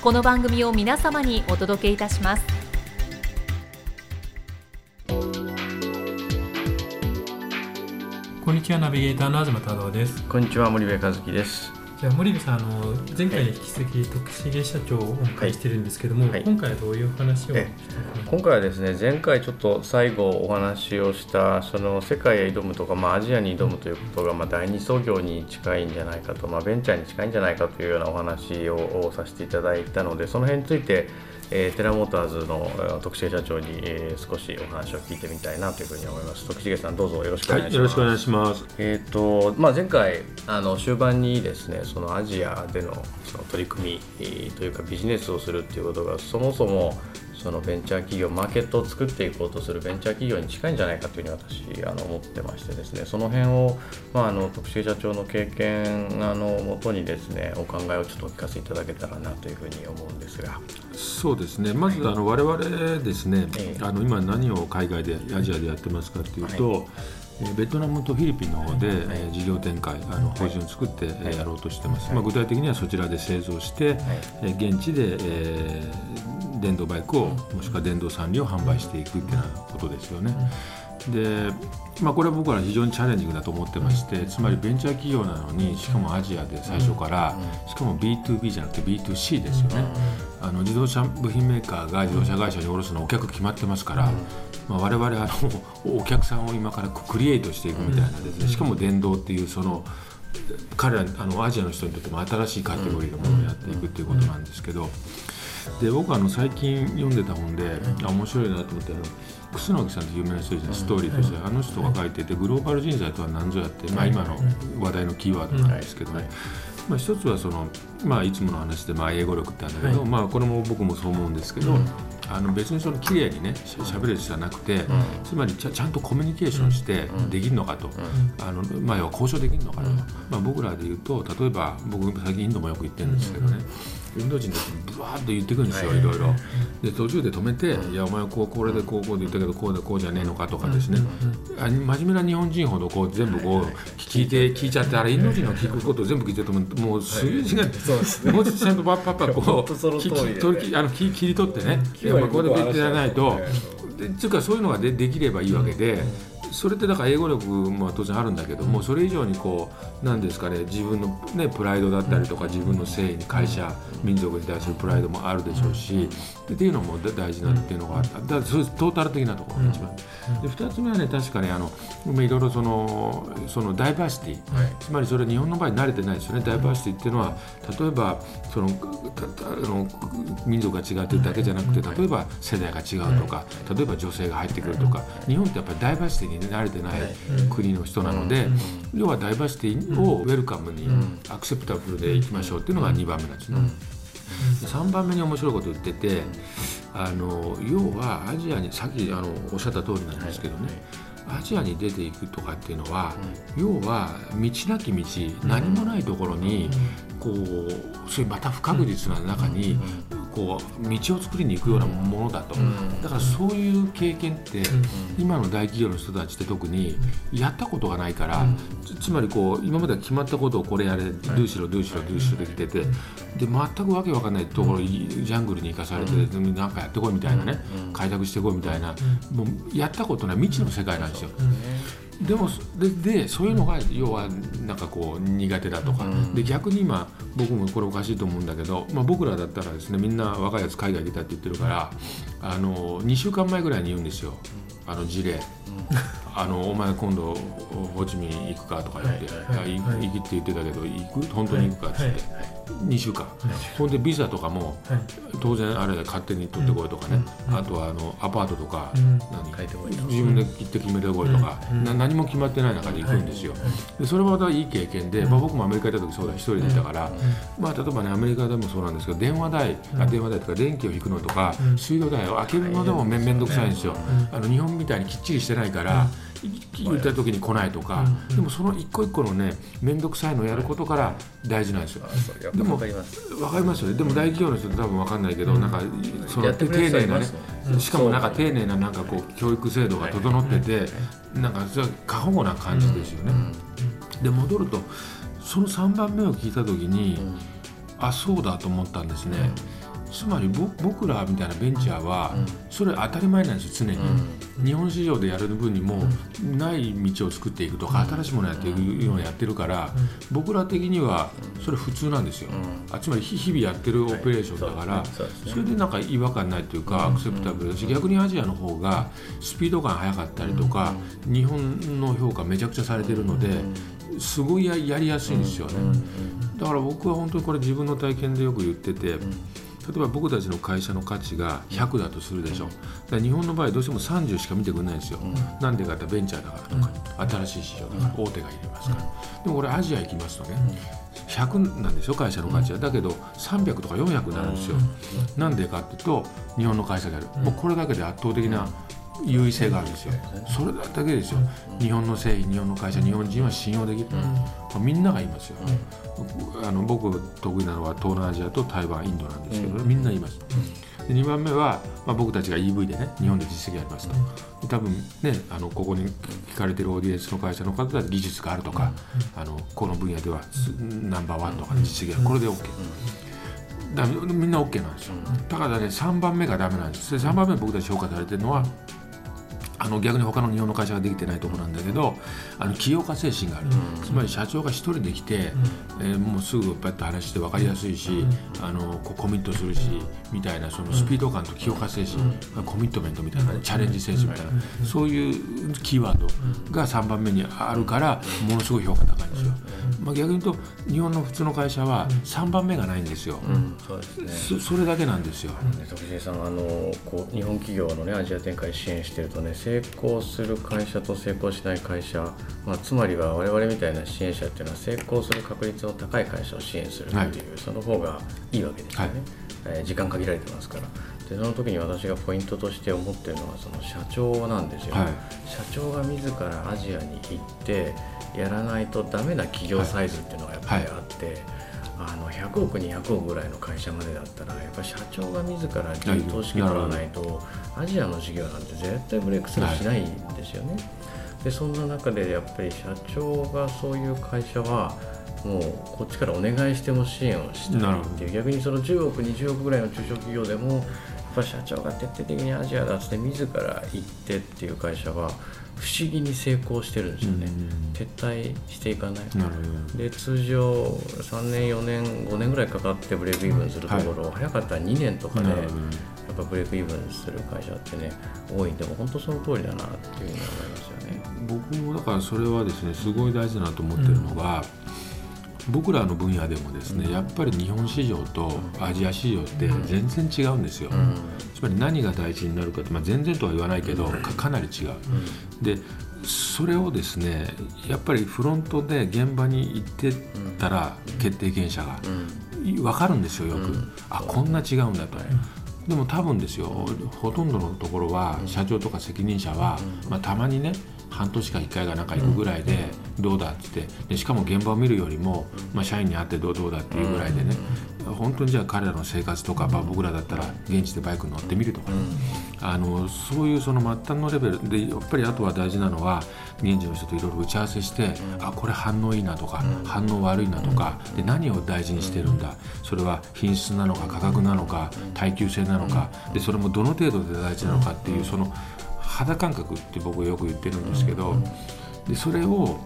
この番組を皆様にお届けいたします。こんにちはナビゲーターの東太郎です。こんにちは森部和樹ですじゃあ森部さんあの前回に引き続き徳重社長をお迎えしてるんですけども、はい、今回はどういう話を？今回はですね前回ちょっと最後お話をしたその世界へ挑むとか、まあ、アジアに挑むということが、まあ、第二創業に近いんじゃないかと、まあ、ベンチャーに近いんじゃないかというようなお話をさせていただいたのでその辺についてえー、テラモーターズの徳重社長に、えー、少しお話を聞いてみたいなというふうに思います。徳重さんどうぞよろしくお願いします。はい、よろしくお願いします。えっ、とまあ前回あの終盤にですねそのアジアでのその取り組みというかビジネスをするっていうことがそもそもそのベンチャー企業マーケットを作っていこうとするベンチャー企業に近いんじゃないかというふうに私あの思ってましてですね。その辺を、まあ、あの特殊社長の経験あのもとにですねお考えをちょっとお聞かせいただけたらなというふうに思うんですが。そうですね。まずあの我々ですね、あの今何を海外でアジアでやってますかというと、はい。ベトナムとフィリピンの方で、はい、事業展開あの法人を作って、はい、やろうとしてます、はい、まあ、具体的にはそちらで製造して、はい、現地で、えー、電動バイクをもしくは電動産業を販売していくっていうようなことですよね。でまあ、これは僕は非常にチャレンジングだと思ってまして、つまりベンチャー企業なのにしかもアジアで最初から、しかも B2B じゃなくて B2C ですよね、あの自動車部品メーカーが自動車会社に卸すのお客決まってますから、まあ、我々あのお客さんを今からクリエイトしていくみたいなですね。しかも電動っていうその彼らあのアジアの人にとっても新しいカテゴリーのものをやっていくっていうことなんですけどで僕はあの最近読んでた本で面白いなと思ってあの楠木さんって有名な人ですねストーリーとしてあの人が書いててグローバル人材とは何ぞやって、まあ、今の話題のキーワードなんですけどね、まあ、一つはその、まあ、いつもの話で、まあ、英語力ってあるんだけど、まあ、これも僕もそう思うんですけど、あの別にその綺麗にねしゃべるじゃなくて、つまりちゃちゃんとコミュニケーションしてできるのかと、あのまあ、要は交渉できるのかと、まあ、僕らで言うと例えば僕最近インドもよく行ってるんですけどね、インド人たちぶわーっと言ってくるんですよ、いろいろ。で途中で止めて「いやお前こうこれでこうこうで言ったけどこうでこうじゃねえのか」とかですね、真面目な日本人ほどこう全部こう聞いて聞いちゃってあれインド人の聞くことを全部聞いてるともうすげえ違うもうちゃんとパッパッパこう切り取ってねここで言ってやらないと。っていうかそういうのがでできればいいわけで、それってだから英語力も当然あるんだけども、それ以上にこう何ですかね自分の、ね、プライドだったりとか自分の誠意に会社民族に対するプライドもあるでしょうしっていうのも大事なっていうのがあった。だからそういうトータル的なところが一番。で2つ目はね確かにあのいろいろそのそのダイバーシティ、つまりそれ日本の場合慣れてないですよね。ダイバーシティっていうのは例えばそのあの民族が違うというだけじゃなくて例えば世代が違うとか例えば女性が入ってくるとか日本ってやっぱりダイバーシティに慣れてない国の人なので、要はダイバーシティをウェルカムにアクセプタブルでいきましょうっていうのが2番目なんですね。3番目に面白いこと言っててあの要はアジアにさっきあのおっしゃった通りなんですけどね、アジアに出ていくとかっていうのは、要は道なき道何もないところにこうそういうまた不確実な中にこう道を作りに行くようなものだと、だからそういう経験って今の大企業の人たちって特にやったことがないから、つまりこう今までは決まったことをこれやれドゥーしろドゥーしろドゥーしろできててで全くわけわかんないところジャングルに行かされてなんかやってこいみたいなね開拓してこいみたいな。もうやったことない。未知の世界なんですよ。でもででそういうのが要はなんかこう苦手だとか、うん、で逆に今僕もこれおかしいと思うんだけど、まあ、僕らだったらですねみんな若いやつ海外出たって言ってるからあの2週間前ぐらいに言うんですよ。あの事例。あのお前今度ホーチミン行くかとか言って、はいはい、行きって言ってたけど行く？本当に行くかっつって、2週間、ほんでビザとかも、当然あれ勝手に取ってこいとかね、あとはあのアパートとか、自分で行って決めてこいとか、何も決まってない中で行くんですよ、でそれはまたいい経験で、まあ、僕もアメリカ行った時そうだ一人でいたから、まあ、例えばねアメリカでもそうなんですけど電話代、あ電話代とか電気を引くのとか、水道代を開けるのでもめんどくさいんですよ、あの日本みたいにきっちりしてないから、言った時に来ないとか、うん、でもその一個一個のね面倒くさいのをやることから大事なんですよ。でも分かります。よね。でも大企業の人って多分分かんないけど、うん、なんかその丁寧なねしかもなんか丁寧ななんかこう教育制度が整ってて、なんかそれ過保護な感じですよね。で戻るとその3番目を聞いた時に、あそうだと思ったんですね。つまり僕らみたいなベンチャーはそれ当たり前なんですよ常に、うん、日本市場でやる分にもない道を作っていくとか新しいものやっていくようなやってるから僕ら的にはそれ普通なんですよ、あつまり日々やってるオペレーションだから、それでなんか違和感ないというかアクセプタブルだし逆にアジアの方がスピード感速かったりとか日本の評価めちゃくちゃされてるのですごいやりやすいんですよね。だから僕は本当にこれ自分の体験でよく言ってて例えば僕たちの会社の価値が100だとするでしょ、うだ日本の場合どうしても30しか見てくれないんですよ、なんでかってベンチャーだからとか、新しい市場だから大手が入れますから、でもこれアジア行きますとね、100なんですよ会社の価値は、だけど300とか400になるんですよ、なんでかっていうと日本の会社である、もうこれだけで圧倒的な優位性があるんですよ。それだけですよ。日本の製品日本の会社日本人は信用できる、うん、みんなが言いますよ、うん、あの僕得意なのは東南アジアと台湾インドなんですけど、うん、みんな言います、で2番目は、まあ、僕たちが EV でね日本で実績ありますと、多分ねあのここに聞かれてるオーディエンスの会社の方は技術があるとか、あのこの分野ではナンバーワンとか実績があるこれで OK、だみんな OK なんですよ。だからね3番目がダメなんです。で3番目僕たち評価されてるのはあの逆に他の日本の会社ができてないところなんだけどあの起業家精神がある、うん、つまり社長が一人で来て、うん、えー、もうすぐパッと話して分かりやすいし、うん、あのこコミットするしみたいなそのスピード感と起業家精神、コミットメントみたいな、チャレンジ精神みたいな、そういうキーワードが3番目にあるからものすごい評価高いんですよ。まあ、逆に言うと日本の普通の会社は3番目がないんですよ、そうですね、それだけなんですよ。徳重さんあのこう日本企業の、ね、アジア展開支援してるとね成功する会社と成功しない会社、まあ、つまりは我々みたいな支援者っていうのは成功する確率の高い会社を支援するっていう、はい、その方がいいわけですよね、はい、えー、時間限られてますから。でその時に私がポイントとして思ってるのはその社長なんですよ、はい、社長が自らアジアに行ってやらないとダメな企業サイズっていうのがやっぱりあって、あの100億200億ぐらいの会社までだったらやっぱり社長が自ら投資金取らないとアジアの事業なんて絶対ブレイクスルーしないんですよね。でそんな中でやっぱり社長がそういう会社はもうこっちからお願いしても支援をしたいっていう逆にその10億20億ぐらいの中小企業でもぱ社長が徹底的にアジアだって自ら行ってっていう会社は不思議に成功してるんですよね、撤退していかないで通常3年4年5年ぐらいかかってブレイクイーブンするところ、はい、早かったら2年とかで、やっぱブレイクイーブンする会社ってね多いんでも本当その通りだなっていうふうに思いますよね。僕もだからそれはですねすごい大事だなと思ってるのが、うん、僕らの分野でもですね、うん、やっぱり日本市場とアジア市場って全然違うんですよ、うん。つまり何が大事になるかって、まあ、全然とは言わないけどかかなり違う。でそれをですねやっぱりフロントで現場に行ってたら決定権者が分かるんですよよく、あこんな違うんだと。でも多分ですよほとんどのところは社長とか責任者は、まあ、たまにね半年か1回がなんか行くぐらいでどうだってでしかも現場を見るよりも、まあ、社員に会ってどうどうだっていうぐらいでね本当にじゃあ彼らの生活とか、まあ、僕らだったら現地でバイクに乗ってみるとか、ね、あのそういうその末端のレベルでやっぱりあとは大事なのは現地の人といろいろ打ち合わせして、あこれ反応いいなとか、反応悪いなとかで何を大事にしてるんだそれは品質なのか価格なのか耐久性なのかでそれもどの程度で大事なのかっていうその肌感覚って僕よく言ってるんですけど、でそれを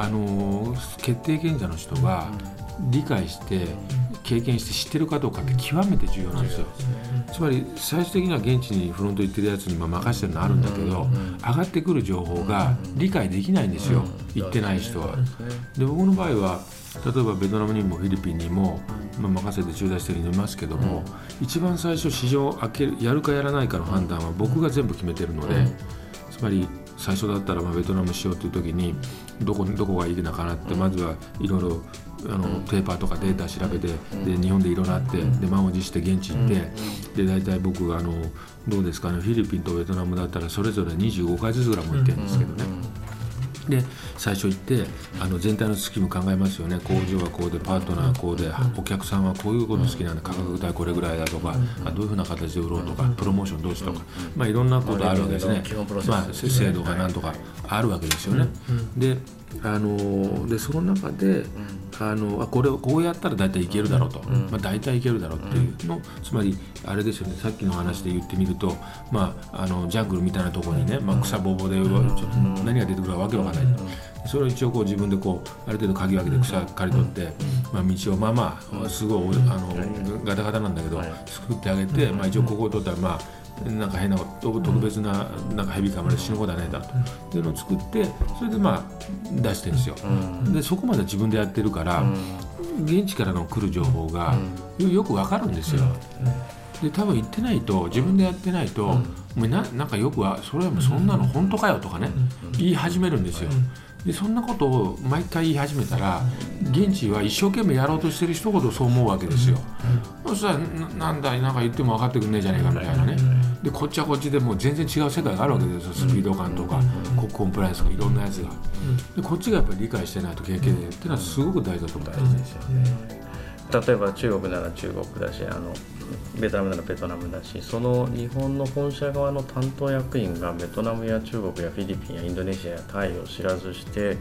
あの決定権者の人が理解して経験して知ってるかどうかって極めて重要なんですよ。つまり最終的には現地にフロント行ってるやつに任せてるのあるんだけど、上がってくる情報が理解できないんですよ、行ってない人は。で僕の場合は例えばベトナムにもフィリピンにも、まあ、任せて駐在してる人いますけども、一番最初市場を開けるやるかやらないかの判断は僕が全部決めてるので、つまり最初だったらまあベトナムしようという時にどこどこがいいのかなってまずはいろいろあのペーパーとかデータ調べてで日本でいろいろあってで満を持して現地行ってで大体僕があのどうですかねフィリピンとベトナムだったらそれぞれ25回ずつぐらいも行ってるんですけどね。で最初行ってあの全体のスキーム考えますよね。工場はこうでパートナーはこうでお客さんはこういうこと好きなんで価格帯これぐらいだとかあどういうふうな形で売ろうとかプロモーションどうしとか、まあ、いろんなことあるわけですね、まあ、制度がなんとかあるわけですよね。であのでその中で、あのあこれをこうやったら大体いけるだろうと、まあ、大体いけるだろうっていうの、つまりあれですよね。さっきの話で言ってみると、まあ、あのジャングルみたいなところにね、まあ、草ぼうぼうで、何が出てくるかわけわかんない、それを一応こう自分でこうある程度鍵を開けて草刈り取って、まあ、道をまあまあすごいあのガタガタなんだけど作ってあげて、まあ、一応ここを取ったらまあなんか変な特別ななんかヘビかまで死ぬこと。はないだというのを作ってそれでまあ出してるんですよ。でそこまで自分でやってるから、現地からの来る情報がよくわかるんですよ。で多分言ってないと自分でやってないと、もうななんかよくはそれはもうそんなの本当かよとかね、言い始めるんですよ。でそんなことを毎回言い始めたら現地は一生懸命やろうとしてる人ほどそう思うわけですよ。そしたらなんだなんか言っても分かってくんねえじゃねえかみたいなね。でこっちはこっちでもう全然違う世界があるわけですよ。スピード感とか、コンプライアンスとかいろんなやつが。でこっちがやっぱり理解してないと経験でっていうのはすごく大事だと思う。大事ですよね例えば中国なら中国だしあのベトナムならベトナムだしその日本の本社側の担当役員がベトナムや中国やフィリピンやインドネシアやタイを知らずして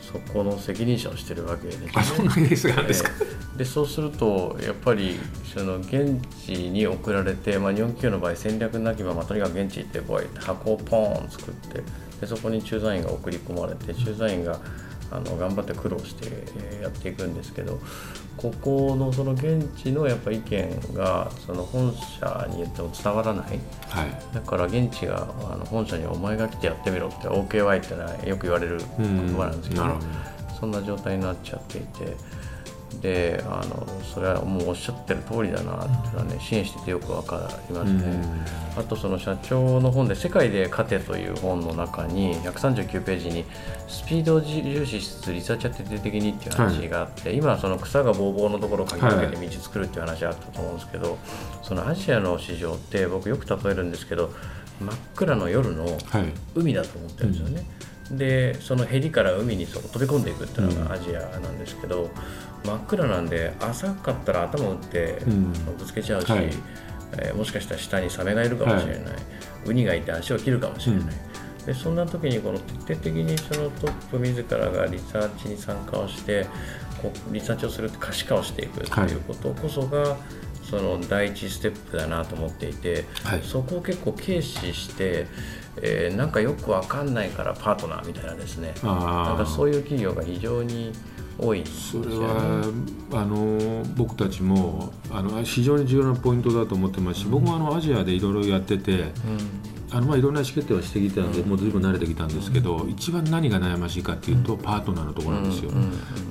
そこの責任者をしてるわけです、ね、あそんなケースがあるんですか、でそうするとやっぱりその現地に送られて、まあ、日本企業の場合戦略なきままとにかく現地行ってこう箱をポーン作ってでそこに駐在員が送り込まれて駐在員があの頑張って苦労してやっていくんですけどここのその現地のやっぱ意見がその本社に言っても伝わらない、はい、だから現地があの本社に「お前が来てやってみろ」って OKY ってのはよく言われる言葉なんですけど、そんな状態になっちゃっていて。であのそれはもうおっしゃってる通りだなっていうのはね支援しててよく分かりますね。あとその社長の本で「世界で勝て」という本の中に139ページにスピードを重視しつつリサーチャー徹底的にっていう話があって、はい、今その草がぼうぼうのところをかき分けて道作るっていう話あったと思うんですけど、はい、そのアジアの市場って僕よく例えるんですけど真っ暗の夜の海だと思ってるんですよね。はいうん、でそのヘリから海にそ飛び込んでいくっていうのがアジアなんですけど、真っ暗なんで浅かったら頭打ってぶつけちゃうし、うんはい、えー、もしかしたら下にサメがいるかもしれない、はい、ウニがいて足を切るかもしれない、うん、でそんな時にこの徹底的にそのトップ自らがリサーチに参加をしてこうリサーチをするって可視化をしていくということこそが、はい、その第一ステップだなと思っていて、そこを結構軽視して、えー、なんかよく分かんないからパートナーみたいなですね。なんかそういう企業が非常に多い、ね、それはあの僕たちもあの非常に重要なポイントだと思ってますし、うん、僕もあのアジアでいろいろやってて、うん、あのまあいろんな意思決定はしてきたので、うん、もうずいぶん慣れてきたんですけど、一番何が悩ましいかっていうと、パートナーのところなんですよ、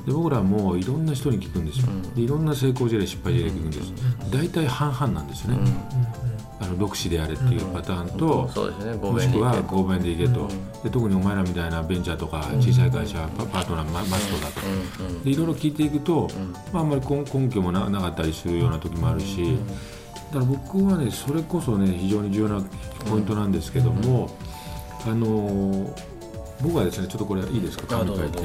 で僕らもいろんな人に聞くんですよ、でいろんな成功事例失敗事例聞くんです。大体半々なんですよね、あの独身であれっていうパターンと、もしくは合弁で。いけと、で特にお前らみたいなベンチャーとか小さい会社、パートナーマストだと、でいろいろ聞いていくと、まあ、あんまり根拠もなかったりするような時もあるし、だから僕はねそれこそね非常に重要なポイントなんですけども、あの僕はですねちょっとこれいいですか？紙書いて。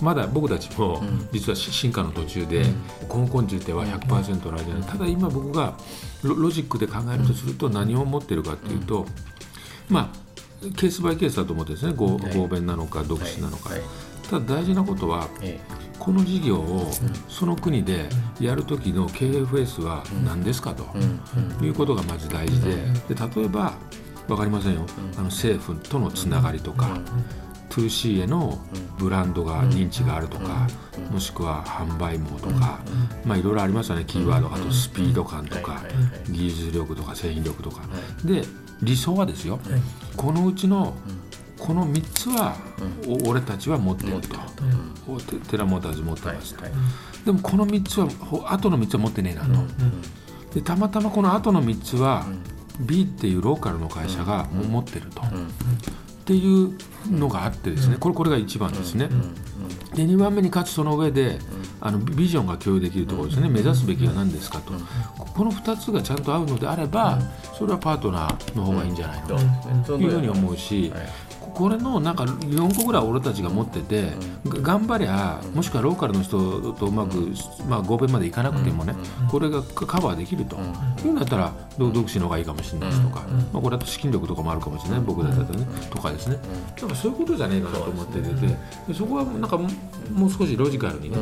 まだ僕たちも実は進化の途中で、根根については100%の間にただ今僕がロジックで考えるとすると何を持ってるかっていうと、まあケースバイケースだと思ってですね合弁なのか独身なのか、ただ大事なことは、この事業をその国でやる時の KFS は何ですかということがまず大事でで例えば分かりませんよ。あの政府とのつながりとか 2C へのブランドが認知があるとか、もしくは販売網とか、まあいろいろありますよね。キーワードあとスピード感とか、技術力とか製品力とか、で理想はですよ、このうちのこの3つは、俺たちは持ってると、テラモーターズ持ってますと、でもこの3つは後の3つは持ってねえなと、でたまたまこの後の3つは、B っていうローカルの会社が持ってると、っていうのがあってですね。これこれが1番ですね。で2番目にかつその上であのビジョンが共有できるところですね。目指すべきは何ですかと。この2つがちゃんと合うのであればそれはパートナーの方がいいんじゃないの？というふうに思うしこれのなんか4個ぐらい俺たちが持ってて、うん、頑張りゃもしくはローカルの人とうまく、まあ、合弁までいかなくてもね、これがカバーできると、いうんだったら独身の方がいいかもしれないですとか、まあ、これだと資金力とかもあるかもしれない僕だったらね、とかですね。だからそういうことじゃねえかなと思っててでそこはなんかもう少しロジカルにね、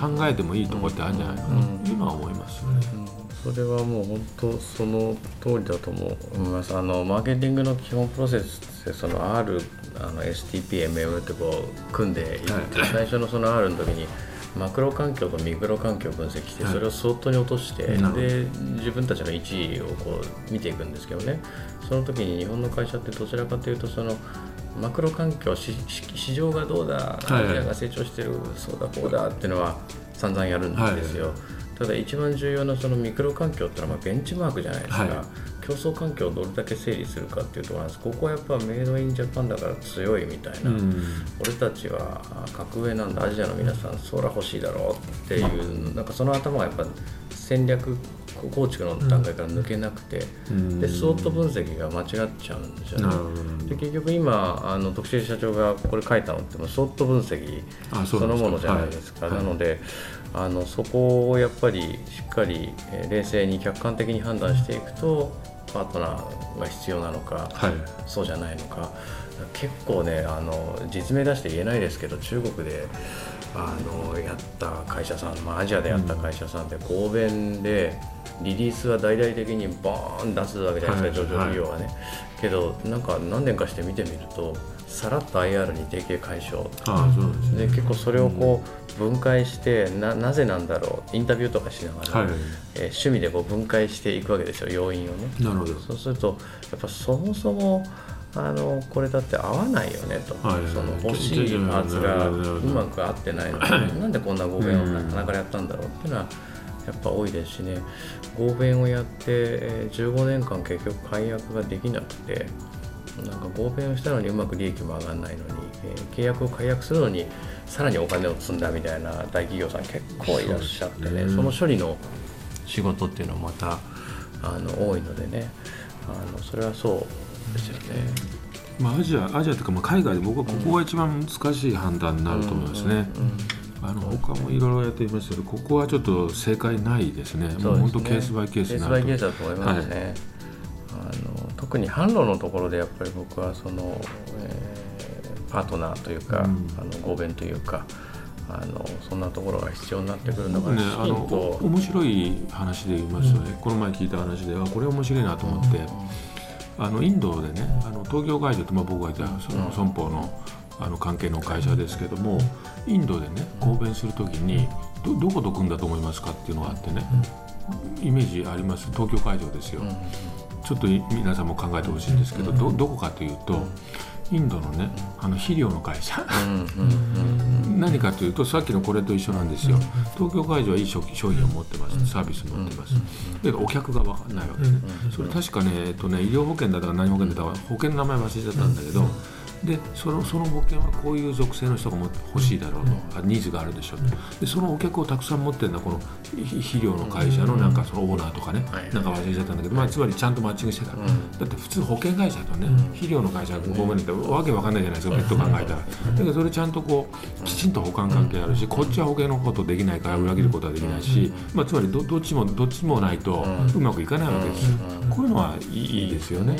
考えてもいいところってあるんじゃないかな。というのは思います。よね。それはもう本当その通りだと思います。あのマーケティングの基本プロセスってその R あの STPMM ってこう組んでいるって、はい、最初のその R の時にマクロ環境とミクロ環境を分析してそれをスロットに落として、はい、で自分たちの1位をこう見ていくんですけどね。その時に日本の会社ってどちらかというとそのマクロ環境市場がどうだアジアが成長してる、そうだこうだっていうのは散々やるんですよ。はいただ一番重要なそのミクロ環境ってのはまあベンチマークじゃないですか、はい、競争環境をどれだけ整理するかっていうところなんですここはやっぱメイドインジャパンだから強いみたいな、うん、俺たちは格上なんだ。アジアの皆さんそら欲しいだろうっていう、なんかその頭がやっぱ戦略構築の段階から抜けなくて、うん、でット分析が間違っちゃうんですよね。で結局今あの特殊社長がこれ書いたのってスウォット分析そのものじゃないですか。なので、あのそこをやっぱりしっかり冷静に客観的に判断していくとパートナーが必要なのか、はい、そうじゃないのか。結構ねあの実名出して言えないですけど中国であのやった会社さん、まあ、アジアでやった会社さんで合弁でリリースは大々的にボーン出すわけじゃないですか、上場企業はね、はい、けどなんか何年かして見てみるとさらっと IR に提携解消。で、ね、結構それをこう分解してななぜなんだろうインタビューとかしながら、はい、えー、趣味でこう分解していくわけですよ要因をね。なるほど。そうするとやっぱそもそもあのこれだって合わないよねと、はい、その欲しいパーツがうまく合ってないのに、なんでこんな合弁をなかなかやったんだろうっていうのはやっぱ多いですしね。合弁をやって15年間結局解約ができなくてなんか合弁をしたのにうまく利益も上がらないのに、えー、契約を解約するのにさらにお金を積んだみたいな大企業さん結構いらっしゃってね。その処理の仕事っていうのはまたあの多いのでね。あのそれはそうですよね。まあ、アジアアジアというかまあ海外で僕はここが一番難しい判断になると思いますね。あの他もいろいろやっていますけどここはちょっと正解ないですね。もう本当ケースバイケース。ケースバイケースだと思いますね。はい。あの特に販路のところでやっぱり僕はその、えー、パートナーというか、うん、あの合弁というかあのそんなところが必要になってくるのが、ね、あの面白い話で言いますとね、うん、この前聞いた話ではこれ面白いなと思って、うん、あのインドでねあの東京会場って、まあ、僕がいたその損保のあの関係の会社ですけどもインドでね合弁するときにどどこと組んだと思いますかっていうのがあってねイメージあります？東京会場ですよ。ちょっと皆さんも考えてほしいんですけど、どどこかというと、インドのねあの肥料の会社。何かというとさっきのこれと一緒なんですよ。東京会場はいい商品を持ってます。サービス持ってます。だけどお客が分かんないわけです。それ確かね,、えっとね医療保険だとか何保険だとか保険の名前忘れちゃったんだけど、でそのその保険はこういう属性の人がも欲しいだろうと、ニーズがあるでしょうと。でそのお客をたくさん持ってるのはこの肥料の会社のなんかそのオーナーとかね、なんか忘れちゃったんだけど、まあ、つまりちゃんとマッチングしてた、だって普通保険会社とね、肥料の会社がごめんってわけわかんないじゃないですか、ペット考えたら。だけどそれちゃんとこうきちんと保管関係あるしこっちは保険のことできないから裏切ることはできないし、まあ、つまりどどっちもどっちもないとうまくいかないわけですよ。こういうのはいいですよね。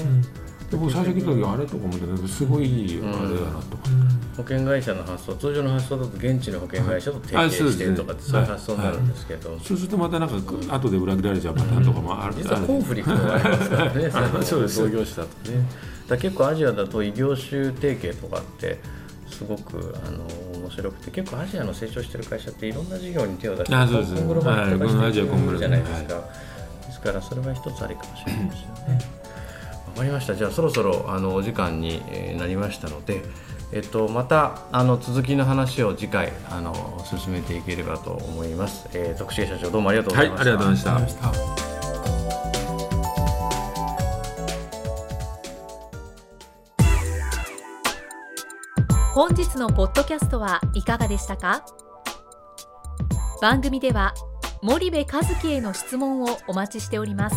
で僕最初聞いた時あれとか思ってすごいあれだなと、うん、保険会社の発想通常の発想だと現地の保険会社と提携してるとかそういう発想になるんですけど、はい。はい、そうするとまたなんか後で裏切られちゃうパターンとかもある、実はコンフリクトがありますからね。そうです同業種だとね。だ結構アジアだと異業種提携とかってすごくあの面白くて結構アジアの成長してる会社っていろんな事業に手を出してあそうです。コングロマート化はいしてるじゃないですはい。か、ですからそれは一つありかもしれないですよね。わかりましたじゃあそろそろあのお時間にえーなりましたので、えっと、またあの続きの話を次回あの進めていければと思います。えー、徳重社長どうもありがとうごはいざいました。ありがとうございましたありがとうございました本日のポッドキャストはいかがでしたか？番組では森部和樹への質問をお待ちしております